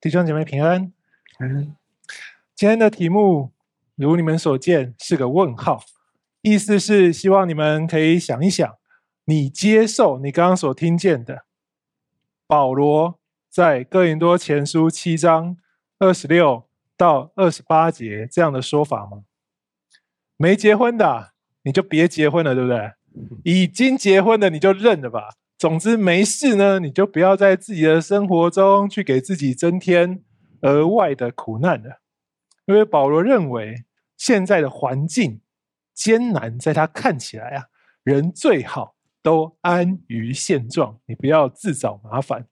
弟兄姐妹平安。嗯，今天的题目如你们所见是个问号，意思是希望你们可以想一想，你接受你刚刚所听见的保罗在哥林多前书七章二十六到二十八节这样的说法吗？没结婚的你就别结婚了，对不对？已经结婚的你就认了吧。总之没事呢，你就不要在自己的生活中去给自己增添额外的苦难了。因为保罗认为现在的环境艰难，在他看起来啊，人最好都安于现状，你不要自找麻烦。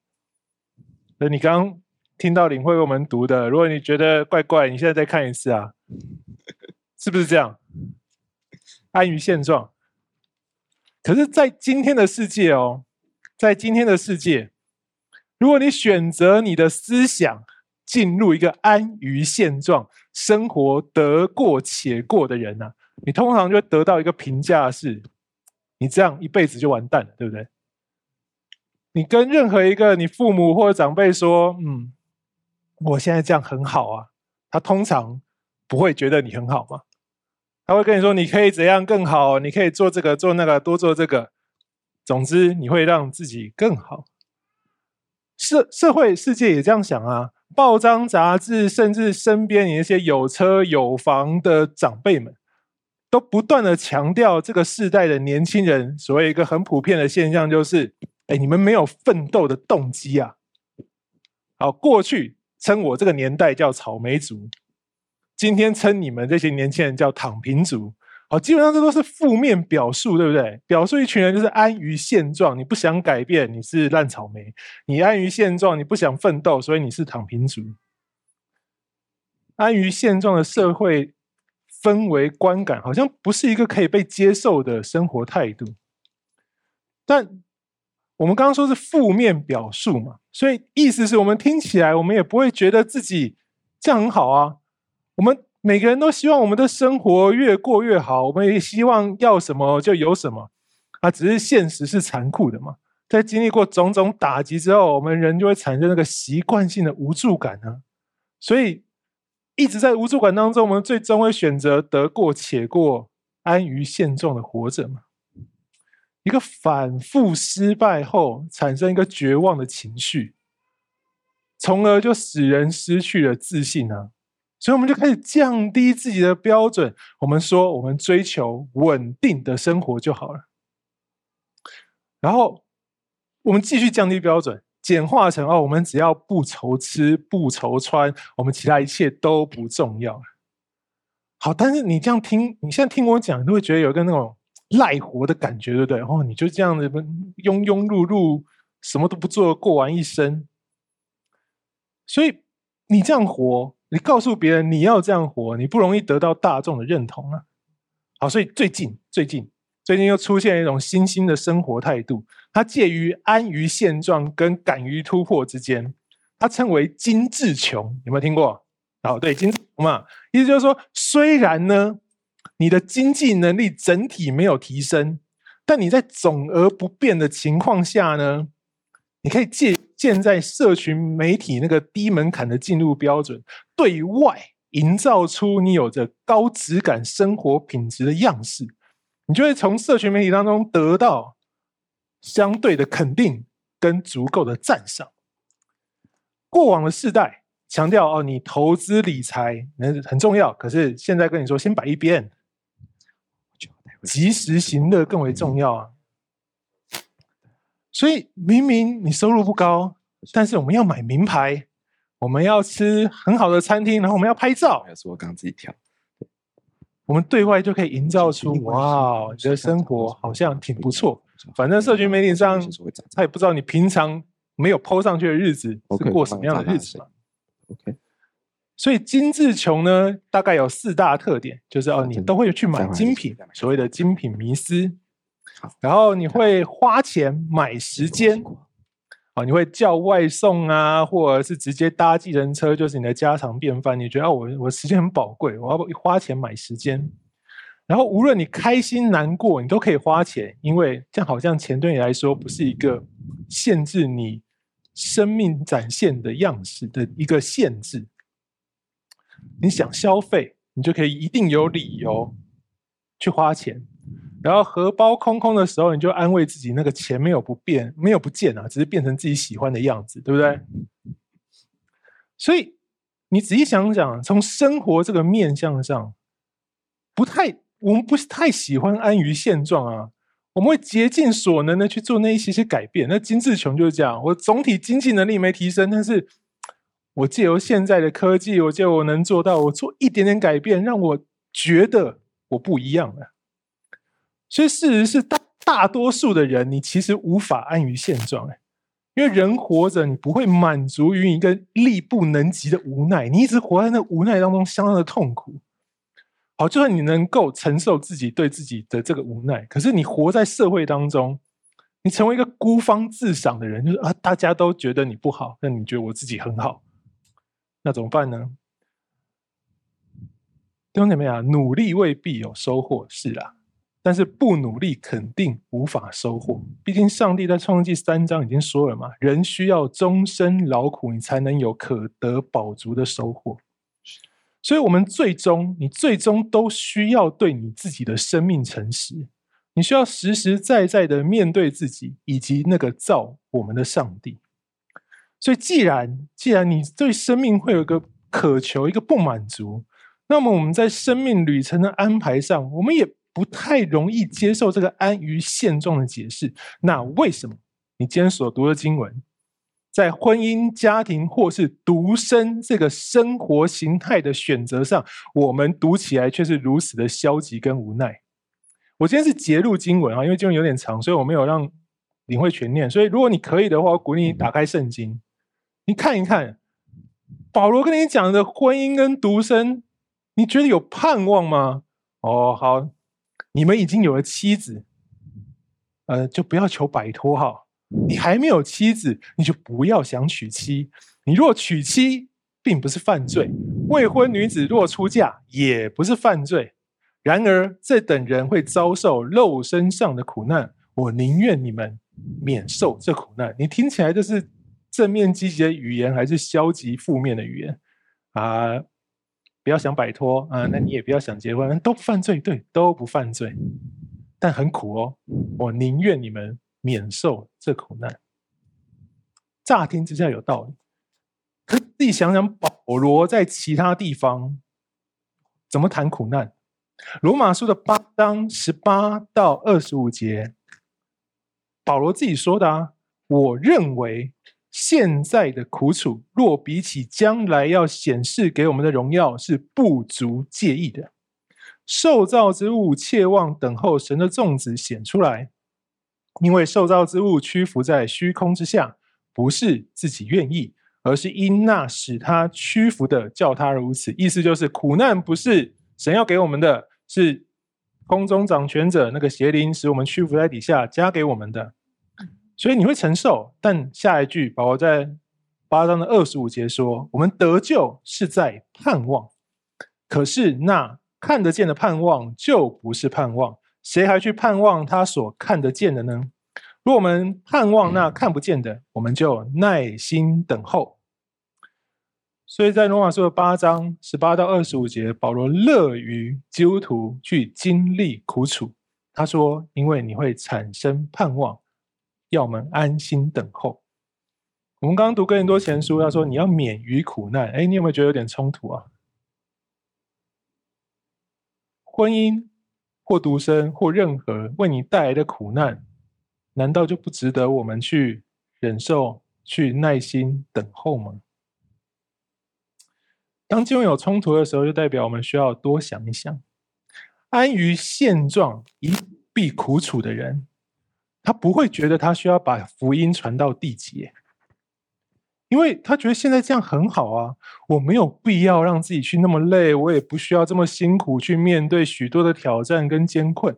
那你刚刚听到领会我们读的，如果你觉得怪怪，你现在再看一次啊，是不是这样？安于现状。可是，在今天的世界哦。在今天的世界，如果你选择你的思想进入一个安于现状、生活得过且过的人呢、你通常就得到一个评价是：你这样一辈子就完蛋了，对不对？你跟任何一个你父母或者长辈说：“嗯，我现在这样很好啊。”他通常不会觉得你很好吗？他会跟你说：“你可以怎样更好？你可以做这个做那个，多做这个。”总之，你会让自己更好。社社会世界也这样想啊，报章杂志，甚至身边你那些有车有房的长辈们，都不断的强调这个世代的年轻人，所谓一个很普遍的现象就是：哎，你们没有奋斗的动机啊！好，过去称我这个年代叫草莓族，今天称你们这些年轻人叫躺平族。好，基本上这都是负面表述，对不对？表述一群人就是安于现状，你不想改变，你是烂草莓；你安于现状，你不想奋斗，所以你是躺平族。安于现状的社会氛围观感，好像不是一个可以被接受的生活态度。但我们刚刚说是负面表述嘛，所以意思是我们听起来，我们也不会觉得自己这样很好啊。我们。每个人都希望我们的生活越过越好，我们也希望要什么就有什么，啊，只是现实是残酷的嘛。在经历过种种打击之后，我们人就会产生那个习惯性的无助感呢。所以一直在无助感当中，我们最终会选择得过且过，安于现状的活着嘛。一个反复失败后产生一个绝望的情绪，从而就使人失去了自信啊。所以，我们就开始降低自己的标准。我们说，我们追求稳定的生活就好了。然后，我们继续降低标准，简化成哦，我们只要不愁吃不愁穿，我们其他一切都不重要。好，但是你这样听，你现在听我讲，你会觉得有一个那种赖活的感觉，对不对？哦，你就这样子庸庸碌碌，什么都不做，过完一生。所以，你这样活。你告诉别人你要这样活，你不容易得到大众的认同啊。好，所以最近最近最近又出现一种新兴的生活态度，它介于安于现状跟敢于突破之间，它称为精致穷，有没有听过？好，对，精致穷嘛，意思就是说，虽然呢，你的经济能力整体没有提升，但你在总额不变的情况下呢，你可以借。建在社群媒体那个低门槛的进入标准，对外营造出你有着高质感生活品质的样式，你就会从社群媒体当中得到相对的肯定跟足够的赞赏。过往的世代强调哦，你投资理财很重要，可是现在跟你说先摆一边，及时行乐更为重要啊。所以明明你收入不高，但是我们要买名牌，我们要吃很好的餐厅，然后我们要拍照。还是我刚刚自己跳，我们对外就可以营造出哇，你的生活好像挺不错。反正社群媒体上他也不知道你平常没有 po 上去的日子是过什么样的日子嘛。OK，所以精致穷呢，大概有四大特点，就是哦，你都会去买精品，所谓的精品迷思。然后你会花钱买时间，啊，你会叫外送啊，或者是直接搭计程车，就是你的家常便饭。你觉得我我时间很宝贵，我要花钱买时间。然后无论你开心难过，你都可以花钱，因为这样好像钱对你来说不是一个限制你生命展现的样式的一个限制。你想消费，你就可以一定有理由去花钱。然后荷包空空的时候，你就安慰自己，那个钱没有不变，没有不见啊，只是变成自己喜欢的样子，对不对？所以你仔细想想，从生活这个面向上，不太，我们不是太喜欢安于现状啊。我们会竭尽所能的去做那一些些改变。那金志琼就是这样，我总体经济能力没提升，但是我借由现在的科技，我借我能做到，我做一点点改变，让我觉得我不一样了。所以事实是大大多数的人，你其实无法安于现状，因为人活着，你不会满足于一个力不能及的无奈，你一直活在那无奈当中，相当的痛苦。好，就算你能够承受自己对自己的这个无奈，可是你活在社会当中，你成为一个孤芳自赏的人，就是啊，大家都觉得你不好，那你觉得我自己很好，那怎么办呢？弟兄姐妹啊，努力未必有收获，是啊。但是不努力肯定无法收获，毕竟上帝在创世纪三章已经说了嘛，人需要终身劳苦，你才能有可得饱足的收获。所以，我们最终，你最终都需要对你自己的生命诚实，你需要实实在在的面对自己以及那个造我们的上帝。所以，既然既然你对生命会有一个渴求，一个不满足，那么我们在生命旅程的安排上，我们也。不太容易接受这个安于现状的解释。那为什么你今天所读的经文，在婚姻、家庭或是独身这个生活形态的选择上，我们读起来却是如此的消极跟无奈？我今天是节录经文啊，因为经文有点长，所以我没有让领会全念。所以如果你可以的话，我鼓励你打开圣经，你看一看保罗跟你讲的婚姻跟独身，你觉得有盼望吗？哦，好。你们已经有了妻子，呃，就不要求摆脱哈。你还没有妻子，你就不要想娶妻。你若娶妻，并不是犯罪；未婚女子若出嫁，也不是犯罪。然而，这等人会遭受肉身上的苦难。我宁愿你们免受这苦难。你听起来这是正面积极的语言，还是消极负面的语言啊？不要想摆脱啊，那你也不要想结婚，都不犯罪，对，都不犯罪，但很苦哦。我宁愿你们免受这苦难。乍听之下有道理，可自己想想，保罗在其他地方怎么谈苦难？罗马书的八章十八到二十五节，保罗自己说的啊，我认为。现在的苦楚，若比起将来要显示给我们的荣耀，是不足介意的。受造之物切望等候神的粽子显出来，因为受造之物屈服在虚空之下，不是自己愿意，而是因那使他屈服的叫他如此。意思就是，苦难不是神要给我们的，是空中掌权者那个邪灵使我们屈服在底下加给我们的。所以你会承受，但下一句，保罗在八章的二十五节说：“我们得救是在盼望，可是那看得见的盼望就不是盼望。谁还去盼望他所看得见的呢？如果我们盼望那看不见的，我们就耐心等候。”所以在罗马书的八章十八到二十五节，保罗乐于基督徒去经历苦楚。他说：“因为你会产生盼望。”要我们安心等候。我们刚刚读哥林多前书，他说你要免于苦难。哎，你有没有觉得有点冲突啊？婚姻或独身或任何为你带来的苦难，难道就不值得我们去忍受、去耐心等候吗？当经文有冲突的时候，就代表我们需要多想一想。安于现状、一避苦楚的人。他不会觉得他需要把福音传到地极，因为他觉得现在这样很好啊，我没有必要让自己去那么累，我也不需要这么辛苦去面对许多的挑战跟艰困，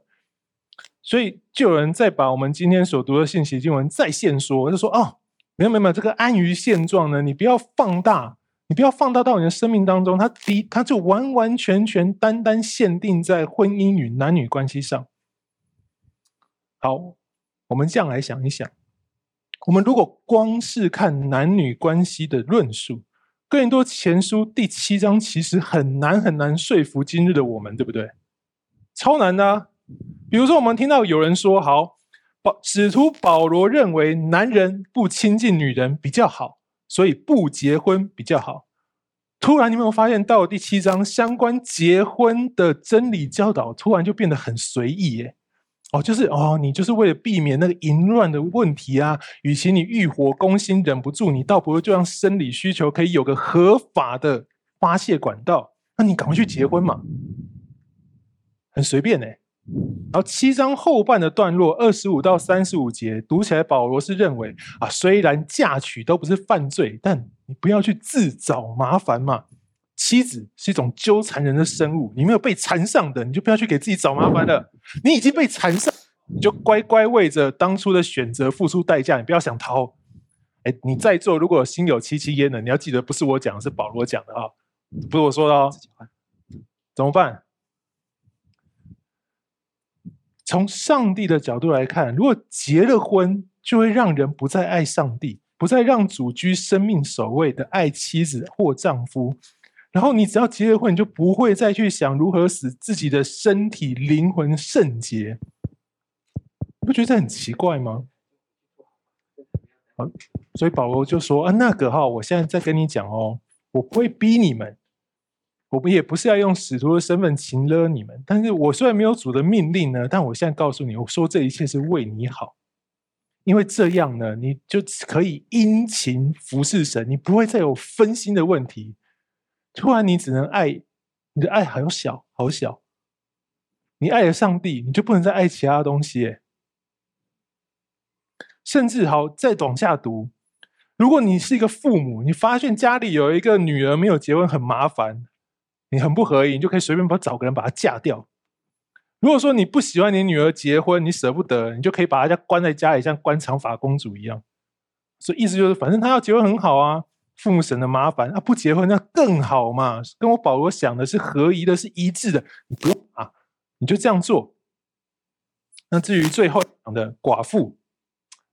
所以就有人再把我们今天所读的信息经文再现说，就说哦，没有没有没有，这个安于现状呢，你不要放大，你不要放大到你的生命当中，他第一，他就完完全全单单限定在婚姻与男女关系上，好。我们这样来想一想，我们如果光是看男女关系的论述，哥林多前书第七章其实很难很难说服今日的我们，对不对？超难的啊。比如说，我们听到有人说：“好，保使徒保罗认为男人不亲近女人比较好，所以不结婚比较好。”突然，你有没有发现，到了第七章，相关结婚的真理教导，突然就变得很随意耶？哦，就是哦，你就是为了避免那个淫乱的问题啊，与其你欲火攻心忍不住，你倒不如就让生理需求可以有个合法的发泄管道，那你赶快去结婚嘛，很随便哎。然后七章后半的段落二十五到三十五节读起来，保罗是认为啊，虽然嫁娶都不是犯罪，但你不要去自找麻烦嘛。妻子是一种纠缠人的生物，你没有被缠上的，你就不要去给自己找麻烦了。你已经被缠上，你就乖乖为着当初的选择付出代价，你不要想逃。哎，你在座如果心有戚戚焉的，你要记得不是我讲的，是保罗讲的啊，不是我说的哦。怎么办？从上帝的角度来看，如果结了婚，就会让人不再爱上帝，不再让主居生命首位的爱妻子或丈夫。然后你只要结了婚，你就不会再去想如何使自己的身体、灵魂圣洁。你不觉得这很奇怪吗？好，所以保罗就说：“啊，那个哈，我现在在跟你讲哦，我不会逼你们。”我们也不是要用使徒的身份擒勒你们，但是我虽然没有主的命令呢，但我现在告诉你，我说这一切是为你好，因为这样呢，你就可以殷勤服侍神，你不会再有分心的问题。突然你只能爱，你的爱好小好小，你爱了上帝，你就不能再爱其他东西。甚至好再往下读，如果你是一个父母，你发现家里有一个女儿没有结婚，很麻烦。你很不合意，你就可以随便把找个人把她嫁掉。如果说你不喜欢你女儿结婚，你舍不得，你就可以把她家关在家里，像关长发公主一样。所以意思就是，反正她要结婚很好啊，父母省得麻烦啊，不结婚那更好嘛。跟我保罗想的是合宜的，是一致的。你不用啊，你就这样做。那至于最后讲的寡妇，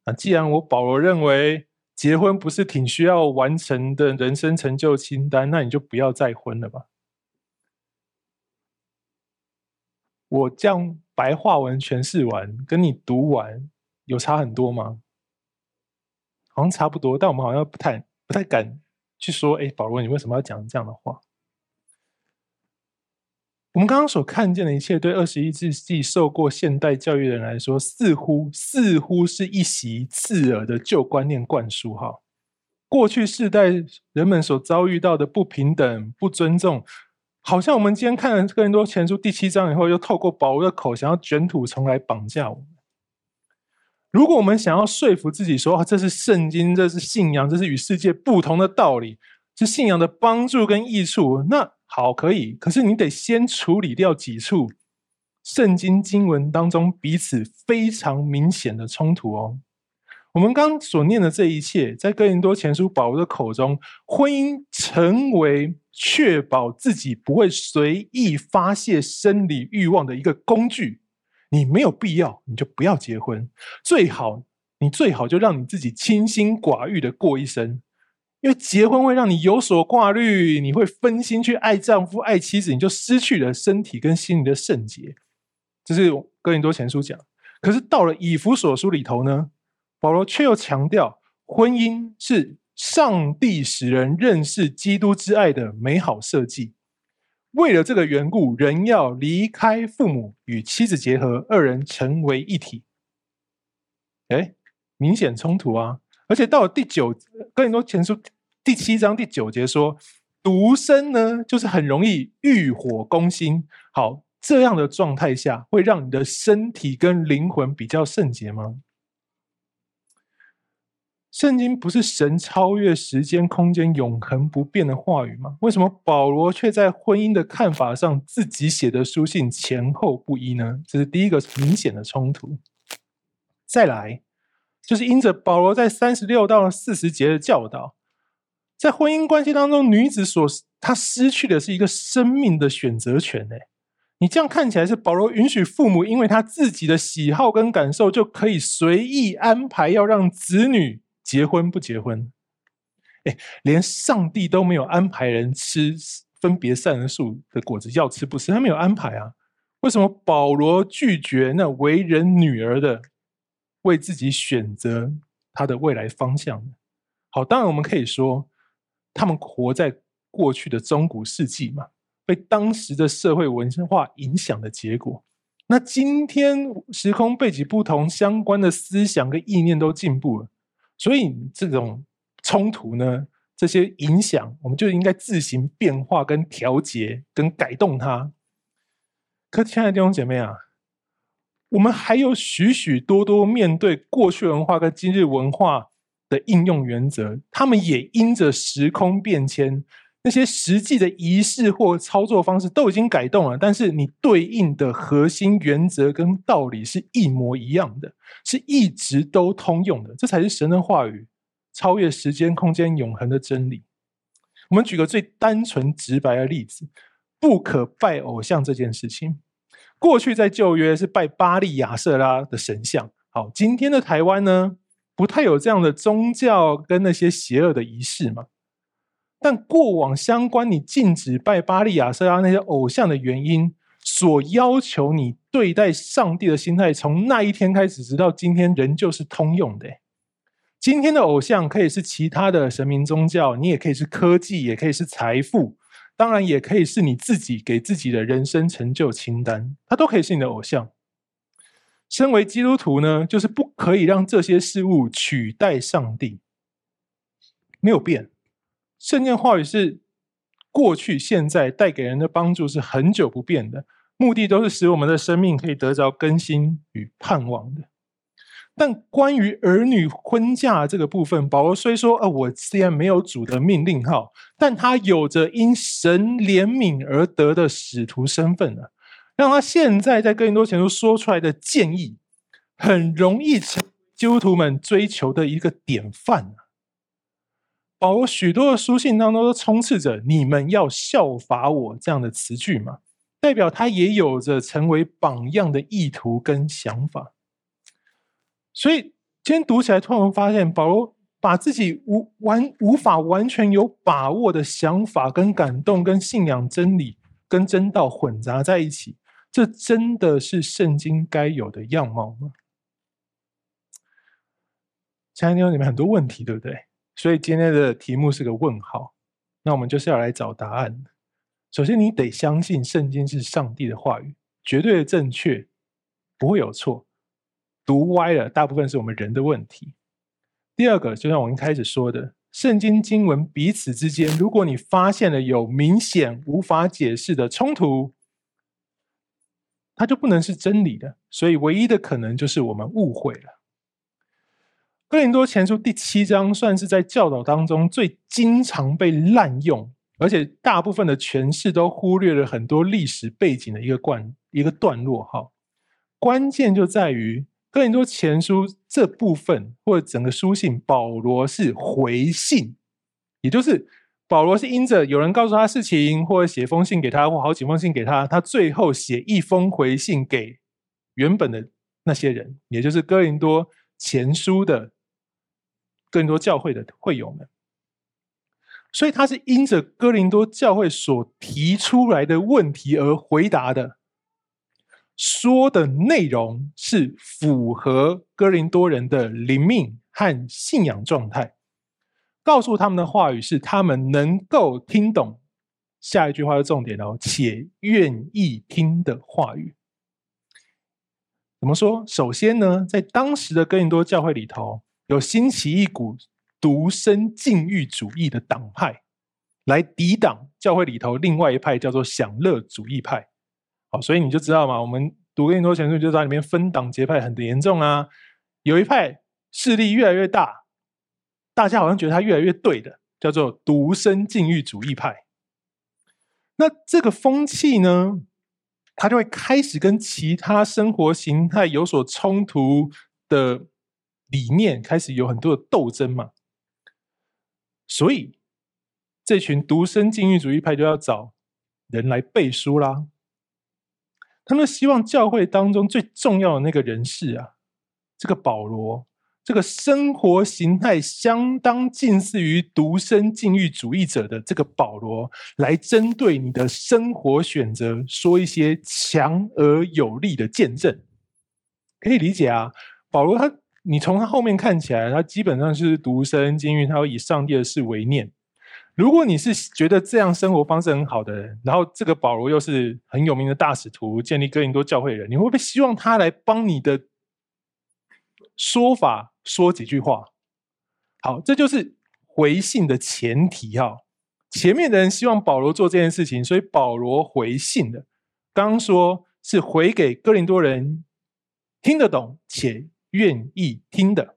啊既然我保罗认为结婚不是挺需要完成的人生成就清单，那你就不要再婚了吧。我这样白话文诠释完，跟你读完有差很多吗？好像差不多，但我们好像不太不太敢去说。哎，保罗，你为什么要讲这样的话？我们刚刚所看见的一切，对二十一世纪受过现代教育的人来说，似乎似乎是一袭刺耳的旧观念灌输。哈，过去世代人们所遭遇到的不平等、不尊重。好像我们今天看了《哥林多前书》第七章以后，又透过保罗的口，想要卷土重来绑架我。如果我们想要说服自己说，啊，这是圣经，这是信仰，这是与世界不同的道理，是信仰的帮助跟益处，那好，可以。可是你得先处理掉几处圣经经文当中彼此非常明显的冲突哦。我们刚所念的这一切，在哥林多前书保罗的口中，婚姻成为确保自己不会随意发泄生理欲望的一个工具。你没有必要，你就不要结婚。最好你最好就让你自己清心寡欲的过一生，因为结婚会让你有所挂虑，你会分心去爱丈夫、爱妻子，你就失去了身体跟心灵的圣洁。这是哥林多前书讲。可是到了以弗所书里头呢？保罗却又强调，婚姻是上帝使人认识基督之爱的美好设计。为了这个缘故，人要离开父母，与妻子结合，二人成为一体。哎，明显冲突啊！而且到了第九，哥林多前书第七章第九节说，独身呢，就是很容易欲火攻心。好，这样的状态下，会让你的身体跟灵魂比较圣洁吗？圣经不是神超越时间、空间、永恒不变的话语吗？为什么保罗却在婚姻的看法上自己写的书信前后不一呢？这是第一个明显的冲突。再来，就是因着保罗在三十六到四十节的教导，在婚姻关系当中，女子所她失去的是一个生命的选择权。诶，你这样看起来是保罗允许父母因为他自己的喜好跟感受，就可以随意安排要让子女。结婚不结婚？哎，连上帝都没有安排人吃分别善人树的果子，要吃不吃，他没有安排啊。为什么保罗拒绝那为人女儿的为自己选择他的未来方向呢？好，当然我们可以说，他们活在过去的中古世纪嘛，被当时的社会文化影响的结果。那今天时空背景不同，相关的思想跟意念都进步了，所以这种冲突呢，这些影响，我们就应该自行变化、跟调节、跟改动它。可亲爱的弟兄姐妹啊，我们还有许许多多面对过去文化跟今日文化的应用原则，他们也因着时空变迁，那些实际的仪式或操作方式都已经改动了，但是你对应的核心原则跟道理是一模一样的，是一直都通用的，这才是神的话语，超越时间、空间、永恒的真理。我们举个最单纯直白的例子，不可拜偶像这件事情。过去在旧约是拜巴力亚瑟拉的神像，好，今天的台湾呢，不太有这样的宗教跟那些邪恶的仪式嘛。但过往相关你禁止拜巴利亚瑟拉那些偶像的原因，所要求你对待上帝的心态，从那一天开始直到今天，仍旧是通用的。今天的偶像可以是其他的神明宗教，你也可以是科技，也可以是财富。当然，也可以是你自己给自己的人生成就清单，它都可以是你的偶像。身为基督徒呢，就是不可以让这些事物取代上帝，没有变。圣经话语是过去、现在带给人的帮助是很久不变的，目的都是使我们的生命可以得着更新与盼望的。但关于儿女婚嫁这个部分，保罗虽说：“呃，我虽然没有主的命令号，但他有着因神怜悯而得的使徒身份呢，让他现在在更多前书说出来的建议，很容易成基督徒们追求的一个典范。保罗许多的书信当中都充斥着‘你们要效法我’这样的词句嘛，代表他也有着成为榜样的意图跟想法。”所以今天读起来，突然发现保罗把自己无完无法完全有把握的想法、跟感动、跟信仰真理、跟真道混杂在一起，这真的是圣经该有的样貌吗？亲爱的弟兄，你们很多问题，对不对？所以今天的题目是个问号。那我们就是要来找答案。首先，你得相信圣经是上帝的话语，绝对的正确，不会有错。读歪了，大部分是我们人的问题。第二个，就像我一开始说的，圣经经文彼此之间，如果你发现了有明显无法解释的冲突，它就不能是真理的。所以，唯一的可能就是我们误会了。哥林多前书第七章算是在教导当中最经常被滥用，而且大部分的诠释都忽略了很多历史背景的一个段一个段落。哈，关键就在于。哥林多前书这部分或者整个书信，保罗是回信，也就是保罗是因着有人告诉他事情，或者写封信给他，或好几封信给他，他最后写一封回信给原本的那些人，也就是哥林多前书的更多教会的会友们。所以他是因着哥林多教会所提出来的问题而回答的。说的内容是符合哥林多人的灵命和信仰状态，告诉他们的话语是他们能够听懂。下一句话是重点哦，且愿意听的话语。怎么说？首先呢，在当时的哥林多教会里头，有兴起一股独身禁欲主义的党派，来抵挡教会里头另外一派叫做享乐主义派。好所以你就知道嘛，我们读更多前书就知道里面分党结派很严重啊。有一派势力越来越大，大家好像觉得他越来越对的，叫做独身禁欲主义派。那这个风气呢，它就会开始跟其他生活形态有所冲突的理念开始有很多的斗争嘛。所以这群独身禁欲主义派就要找人来背书啦。他们希望教会当中最重要的那个人士啊，这个保罗这个生活形态相当近似于独身禁欲主义者的这个保罗，来针对你的生活选择说一些强而有力的见证，可以理解啊。保罗他，你从他后面看起来，他基本上是独身禁欲，他会以上帝的事为念。如果你是觉得这样生活方式很好的人，然后这个保罗又是很有名的大使徒，建立哥林多教会的人，你会不会希望他来帮你的说法？说几句话，好，这就是回信的前提哈。前面的人希望保罗做这件事情，所以保罗回信的。刚刚说是回给哥林多人听得懂且愿意听的。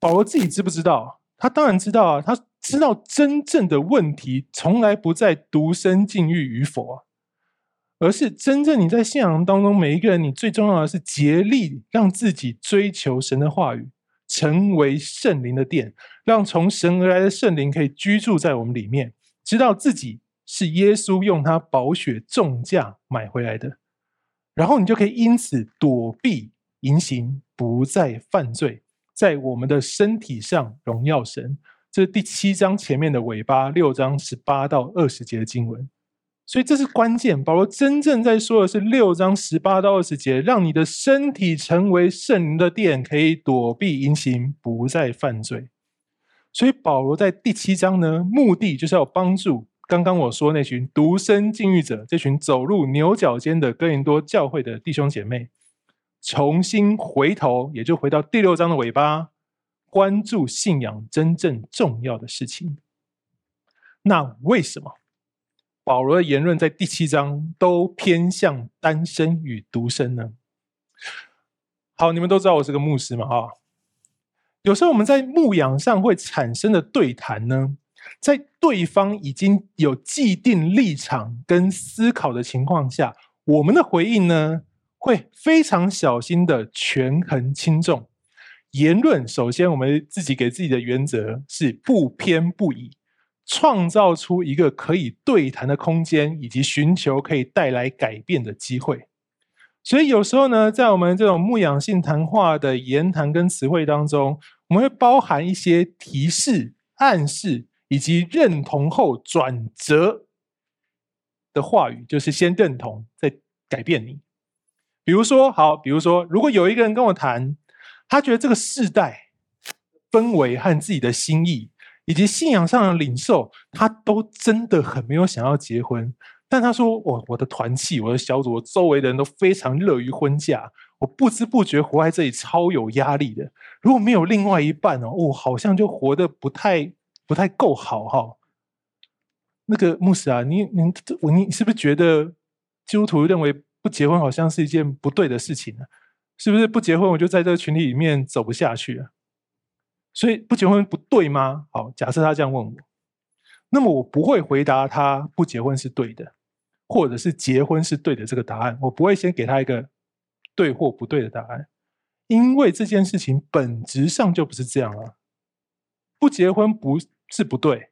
保罗自己知不知道？他当然知道啊，他知道真正的问题从来不在独身禁欲与否。而是真正你在信仰当中，每一个人，你最重要的是竭力让自己追求神的话语，成为圣灵的殿，让从神而来的圣灵可以居住在我们里面，知道自己是耶稣用他宝血重价买回来的，然后你就可以因此躲避淫行，不再犯罪，在我们的身体上荣耀神。这是第七章前面的尾巴，六章十八到二十节的经文。所以这是关键。保罗真正在说的是六章十八到二十节，让你的身体成为圣灵的殿，可以躲避淫行，不再犯罪。所以保罗在第七章呢，目的就是要帮助刚刚我说那群独身禁欲者，这群走入牛角尖的哥林多教会的弟兄姐妹，重新回头，也就回到第六章的尾巴，关注信仰真正重要的事情。那为什么？保罗的言论在第七章都偏向单身与独身呢？好，你们都知道我是个牧师嘛，哈。有时候我们在牧养上会产生的对谈呢，在对方已经有既定立场跟思考的情况下，我们的回应呢，会非常小心的权衡轻重。言论首先，我们自己给自己的原则是不偏不倚。创造出一个可以对谈的空间，以及寻求可以带来改变的机会。所以有时候呢，在我们这种牧养性谈话的言谈跟词汇当中，我们会包含一些提示、暗示，以及认同后转折的话语，就是先认同，再改变你。比如说，好，比如说，如果有一个人跟我谈，他觉得这个世代氛围和自己的心意。以及信仰上的领受，他都真的很没有想要结婚。但他说：“我我的团契，我的小组，我周围的人都非常乐于婚嫁。我不知不觉活在这里，超有压力的。如果没有另外一半哦，我好像就活得不太不太够好哈。”那个牧师啊，你你你是不是觉得基督徒认为不结婚好像是一件不对的事情呢？是不是不结婚我就在这个群体里面走不下去啊？所以不结婚不对吗？好，假设他这样问我，那么我不会回答他不结婚是对的，或者是结婚是对的这个答案。我不会先给他一个对或不对的答案，因为这件事情本质上就不是这样了。不结婚不是不对，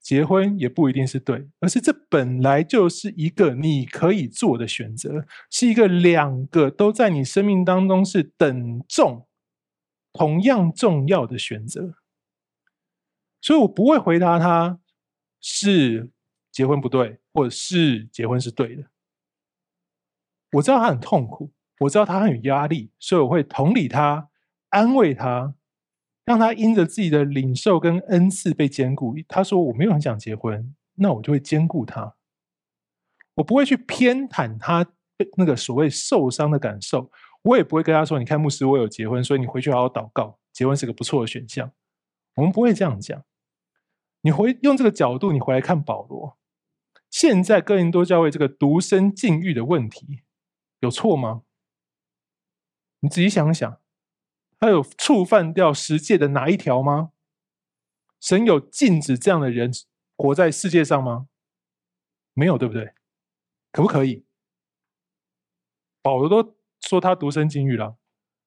结婚也不一定是对，而是这本来就是一个你可以做的选择，是一个两个都在你生命当中是等重。同样重要的选择，所以我不会回答他是结婚不对，或者是结婚是对的。我知道他很痛苦，我知道他很有压力，所以我会同理他，安慰他，让他因着自己的领受跟恩赐被坚固。他说我没有很想结婚，那我就会坚固他。我不会去偏袒他那个所谓受伤的感受。我也不会跟他说：“你看，牧师，我有结婚，所以你回去好好祷告，结婚是个不错的选项。”我们不会这样讲。你回用这个角度，你回来看保罗，现在哥林多教会这个独身禁欲的问题有错吗？你仔细想想，他有触犯掉十诫的哪一条吗？神有禁止这样的人活在世界上吗？没有，对不对？可不可以？保罗都。说他独身禁欲了，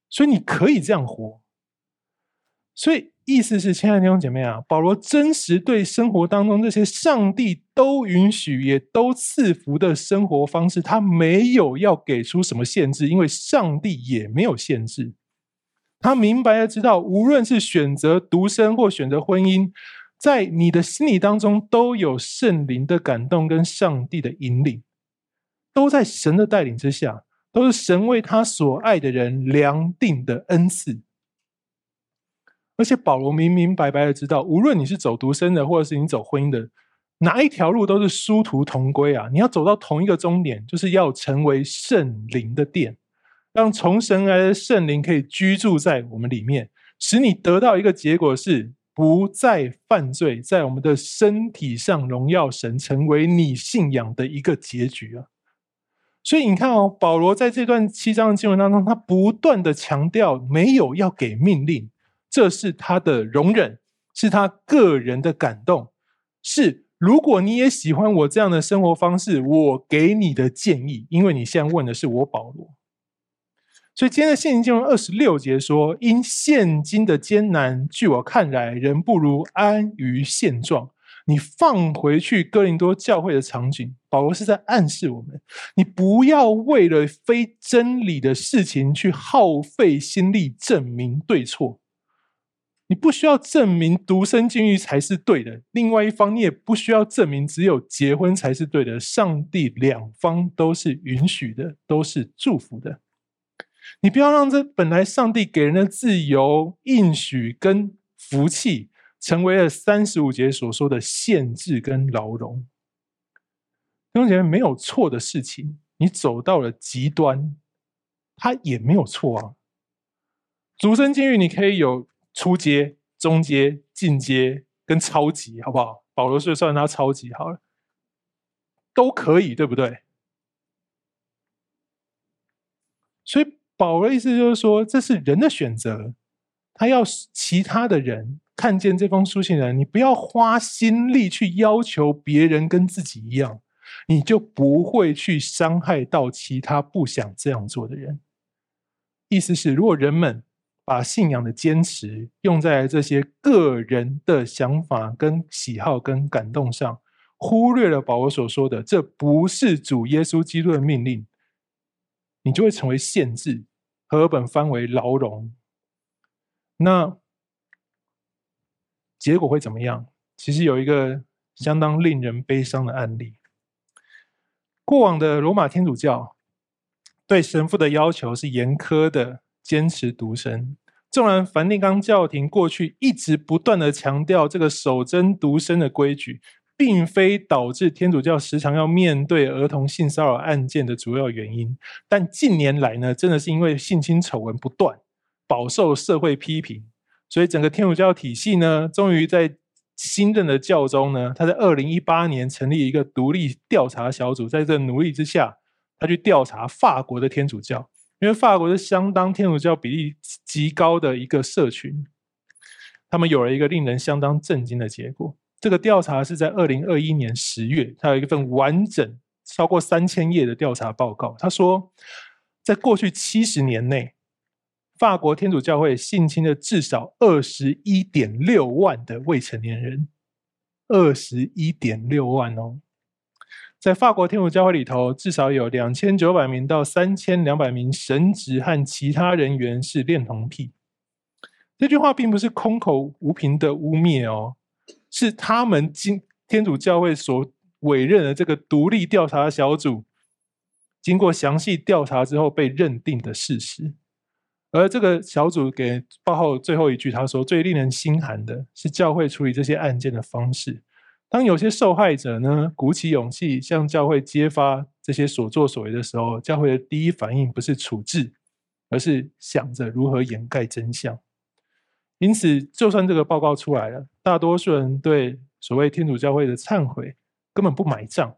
所以你可以这样活。所以意思是，亲爱的弟兄姐妹啊，保罗真实对生活当中这些上帝都允许也都赐福的生活方式，他没有要给出什么限制，因为上帝也没有限制。他明白的知道，无论是选择独身或选择婚姻，在你的心里当中都有圣灵的感动跟上帝的引领，都在神的带领之下，都是神为他所爱的人量定的恩赐。而且保罗明明白白的知道，无论你是走独身的，或者是你走婚姻的，哪一条路都是殊途同归啊！你要走到同一个终点，就是要成为圣灵的殿，让从神来的圣灵可以居住在我们里面，使你得到一个结果是不再犯罪，在我们的身体上荣耀神，成为你信仰的一个结局啊！所以你看哦，保罗在这段七章的经文当中，他不断的强调，没有要给命令。这是他的容忍，是他个人的感动，是如果你也喜欢我这样的生活方式，我给你的建议。因为你现在问的是我保罗，所以今天的信经经文二十六节说：“因现今的艰难，据我看来，人不如安于现状。”你放回去哥林多教会的场景，保罗是在暗示我们：你不要为了非真理的事情去耗费心力证明对错。你不需要证明独身禁欲才是对的，另外一方你也不需要证明只有结婚才是对的。上帝两方都是允许的，都是祝福的。你不要让这本来上帝给人的自由、应许跟福气，成为了三十五节所说的限制跟牢笼。弟兄姐妹，没有错的事情，你走到了极端，它也没有错啊。主身禁欲你可以有。初阶、中阶、进阶跟超级，好不好？保罗是算他超级好了，都可以，对不对？所以保罗的意思就是说，这是人的选择。他要其他的人看见这封书信人，你不要花心力去要求别人跟自己一样，你就不会去伤害到其他不想这样做的人。意思是，如果人们把信仰的坚持用在这些个人的想法、跟喜好、跟感动上，忽略了保罗所说的，这不是主耶稣基督的命令，你就会成为限制，和本翻为牢笼。那结果会怎么样？其实有一个相当令人悲伤的案例。过往的罗马天主教对神父的要求是严苛的。坚持独身，纵然梵蒂冈教廷过去一直不断的强调这个守贞独身的规矩，并非导致天主教时常要面对儿童性骚扰案件的主要原因，但近年来呢，真的是因为性侵丑闻不断，饱受社会批评，所以整个天主教体系呢，终于在新任的教宗呢，他在二零一八年成立一个独立调查小组，在这努力之下，他去调查法国的天主教。因为法国是相当天主教比例极高的一个社群，他们有了一个令人相当震惊的结果。这个调查是在二零二一年十月，他有一份完整超过三千页的调查报告。他说，在过去七十年内，法国天主教会性侵了至少二十一点六万的未成年人，二十一点六万哦。在法国天主教会里头，至少有两千九百名到三千两百名神职和其他人员是恋童癖。这句话并不是空口无凭的污蔑哦，是他们经天主教会所委任的这个独立调查小组经过详细调查之后被认定的事实。而这个小组给报后最后一句，他说：“最令人心寒的是教会处理这些案件的方式。”当有些受害者呢，鼓起勇气向教会揭发这些所作所为的时候，教会的第一反应不是处置，而是想着如何掩盖真相。因此，就算这个报告出来了，大多数人对所谓天主教会的忏悔根本不买账。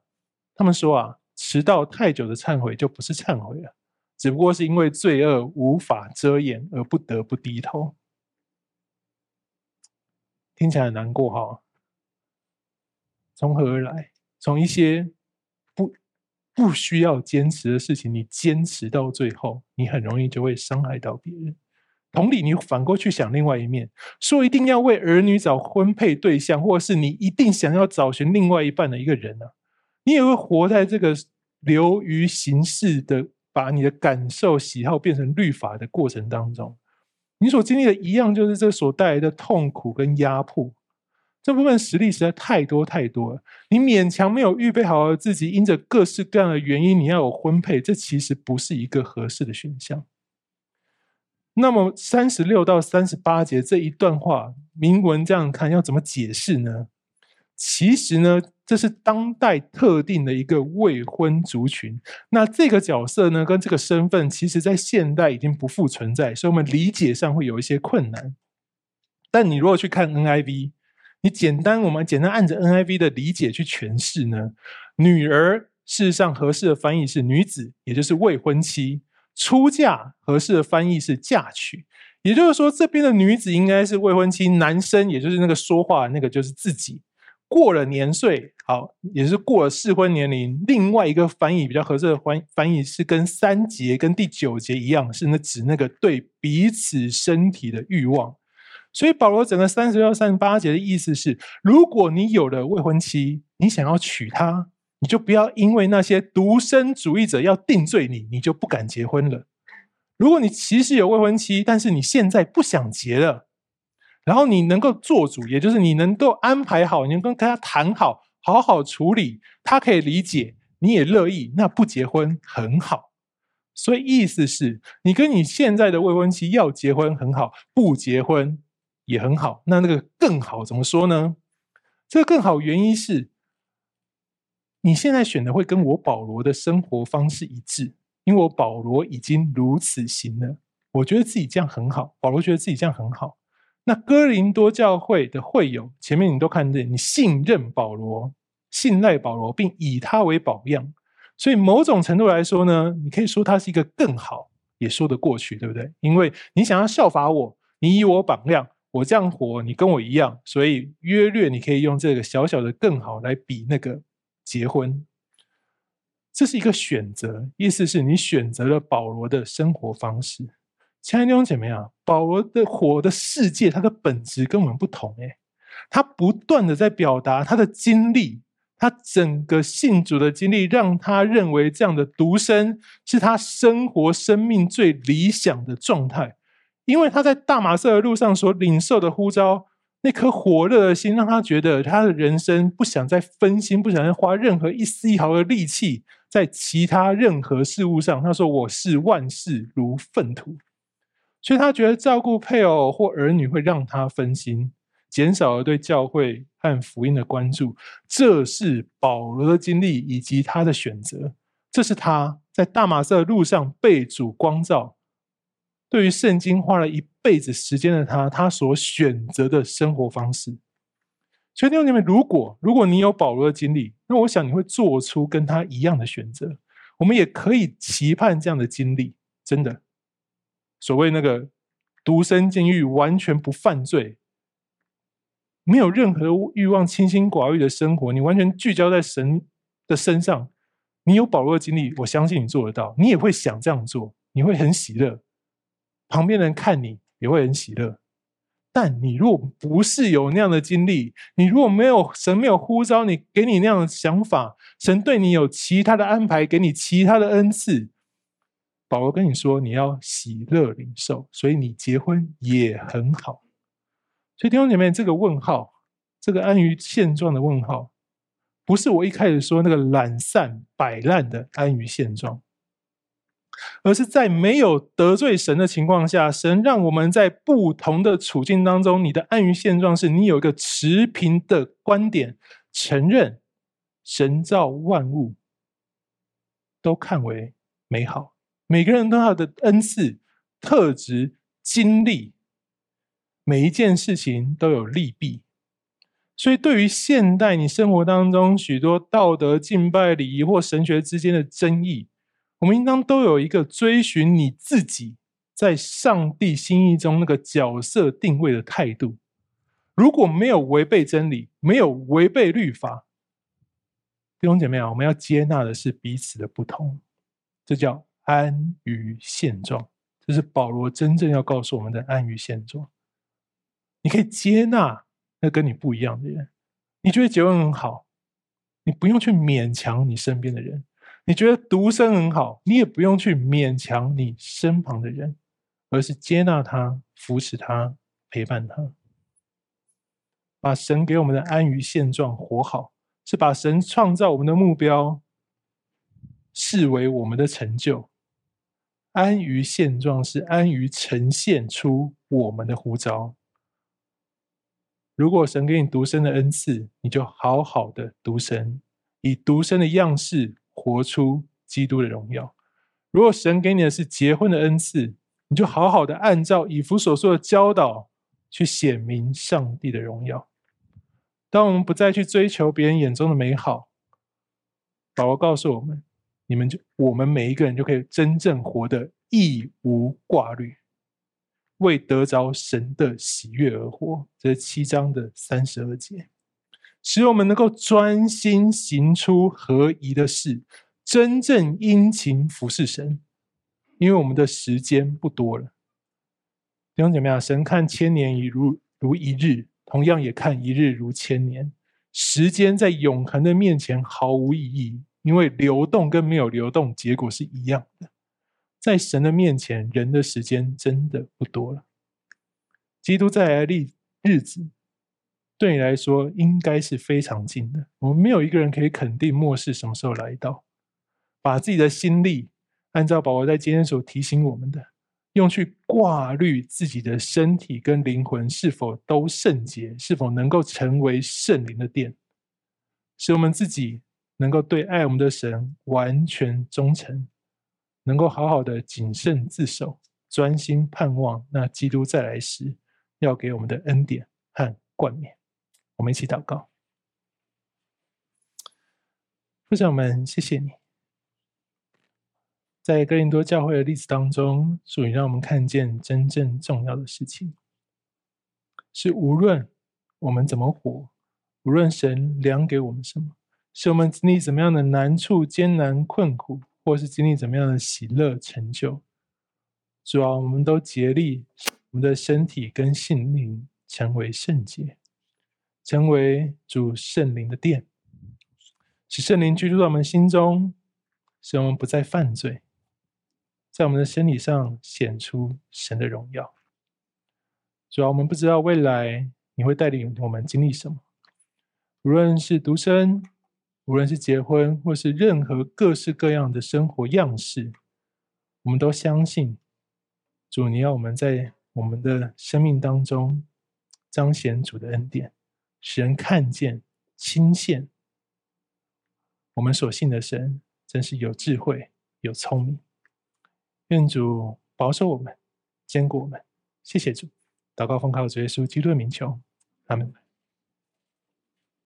他们说啊，迟到太久的忏悔就不是忏悔了，只不过是因为罪恶无法遮掩而不得不低头。听起来很难过哈。从何而来？从一些不不需要坚持的事情，你坚持到最后，你很容易就会伤害到别人。同理，你反过去想另外一面，说一定要为儿女找婚配对象，或是你一定想要找寻另外一半的一个人呢、啊？你也会活在这个流于形式的，把你的感受、喜好变成律法的过程当中。你所经历的一样，就是这所带来的痛苦跟压迫。这部分实力实在太多太多了，你勉强没有预备好自己，因着各式各样的原因，你要有婚配，这其实不是一个合适的选项。那么三十六到三十八节这一段话，铭文这样看要怎么解释呢？其实呢，这是当代特定的一个未婚族群。那这个角色呢，跟这个身份，其实在现代已经不复存在，所以我们理解上会有一些困难。但你如果去看 NIV。你简单，我们简单按着 NIV 的理解去诠释呢？女儿事实上合适的翻译是女子，也就是未婚妻；出嫁合适的翻译是嫁娶，也就是说这边的女子应该是未婚妻，男生也就是那个说话的那个就是自己过了年岁，好，也是过了适婚年龄。另外一个翻译比较合适的翻翻译是跟三节跟第九节一样，是那指那个对彼此身体的欲望。所以保罗整个三十六、三十八节的意思是：如果你有了未婚妻，你想要娶她，你就不要因为那些独身主义者要定罪你，你就不敢结婚了。如果你其实有未婚妻，但是你现在不想结了，然后你能够做主，也就是你能够安排好，你能够跟他谈好，好好处理，他可以理解，你也乐意，那不结婚很好。所以意思是你跟你现在的未婚妻要结婚很好，不结婚。也很好，那那个更好怎么说呢？这个更好原因是，你现在选的会跟我保罗的生活方式一致，因为我保罗已经如此行了，我觉得自己这样很好，保罗觉得自己这样很好。那哥林多教会的会友，前面你都看见，你信任保罗，信赖保罗，并以他为榜样，所以某种程度来说呢，你可以说他是一个更好，也说得过去，对不对？因为你想要效法我，你以我榜样。我这样活，你跟我一样，所以约略你可以用这个小小的更好来比那个结婚，这是一个选择，意思是你选择了保罗的生活方式。亲爱的弟兄姐妹啊，保罗的活的世界，它的本质跟我们不同诶，他不断的在表达他的经历，他整个信主的经历，让他认为这样的独身是他生活生命最理想的状态。因为他在大马色的路上所领受的呼召，那颗火热的心，让他觉得他的人生不想再分心，不想再花任何一丝一毫的力气在其他任何事物上。他说：“我视万事如粪土。”所以他觉得照顾配偶或儿女会让他分心，减少了对教会和福音的关注。这是保罗的经历以及他的选择。这是他在大马色路上被主光照。对于圣经花了一辈子时间的他，他所选择的生活方式。所以弟兄姐妹，如果如果你有保罗的经历，那我想你会做出跟他一样的选择。我们也可以期盼这样的经历，真的。所谓那个独身禁欲，完全不犯罪，没有任何欲望，清心寡欲的生活，你完全聚焦在神的身上。你有保罗的经历，我相信你做得到，你也会想这样做，你会很喜乐。旁边人看你也会很喜乐，但你若不是有那样的经历，你如果没有神没有呼召你，给你那样的想法，神对你有其他的安排，给你其他的恩赐，保罗跟你说你要喜乐领受，所以你结婚也很好。所以弟兄姐妹，这个问号，这个安于现状的问号，不是我一开始说那个懒散摆烂的安于现状。而是在没有得罪神的情况下，神让我们在不同的处境当中，你的安于现状是你有一个持平的观点，承认神造万物都看为美好，每个人都有的恩赐、特质、经历，每一件事情都有利弊。所以，对于现代你生活当中许多道德、敬拜、礼仪或神学之间的争议，我们应当都有一个追寻你自己在上帝心意中那个角色定位的态度。如果没有违背真理，没有违背律法，弟兄姐妹啊，我们要接纳的是彼此的不同，这叫安于现状。这是保罗真正要告诉我们的安于现状。你可以接纳那跟你不一样的人，你觉得结婚很好，你不用去勉强你身边的人。你觉得独身很好，你也不用去勉强你身旁的人，而是接纳他、扶持他、陪伴他，把神给我们的安于现状活好，是把神创造我们的目标视为我们的成就。安于现状是安于呈现出我们的呼召。如果神给你独生的恩赐，你就好好的独生，以独生的样式活出基督的荣耀。如果神给你的是结婚的恩赐，你就好好的按照以弗所说的教导去显明上帝的荣耀。当我们不再去追求别人眼中的美好，保罗告诉我们。你们就我们每一个人就可以真正活得一无挂虑，为得着神的喜悦而活。这是七章的三十二节，使我们能够专心行出合宜的事，真正殷勤服侍神。因为我们的时间不多了，弟兄姐妹啊，神看千年已如如一日，同样也看一日如千年。时间在永恒的面前毫无意义。因为流动跟没有流动，结果是一样的。在神的面前，人的时间真的不多了。基督再来历日子，对你来说应该是非常近的。我们没有一个人可以肯定末世什么时候来到。把自己的心力，按照保罗在今天所提醒我们的，用去挂虑自己的身体跟灵魂是否都圣洁，是否能够成为圣灵的殿，使我们自己。能够对爱我们的神完全忠诚，能够好好的谨慎自守，专心盼望那基督再来时要给我们的恩典和冠冕。我们一起祷告，父神们，谢谢你，在哥林多教会的例子当中，主你让我们看见真正重要的事情，是无论我们怎么活，无论神量给我们什么。是我们经历怎么样的难处、艰难、困苦，或是经历怎么样的喜乐、成就，主啊，我们都竭力，我们的身体跟心灵成为圣洁，成为主圣灵的殿，使圣灵居住在我们心中，使我们不再犯罪，在我们的身体上显出神的荣耀。主啊，我们不知道未来你会带领我们经历什么，无论是独生。无论是结婚，或是任何各式各样的生活样式，我们都相信主，你要我们在我们的生命当中彰显主的恩典，使人看见、亲现。我们所信的神真是有智慧、有聪明。愿主保守我们，坚固我们。谢谢主，祷告奉靠主耶稣基督的名求，阿门。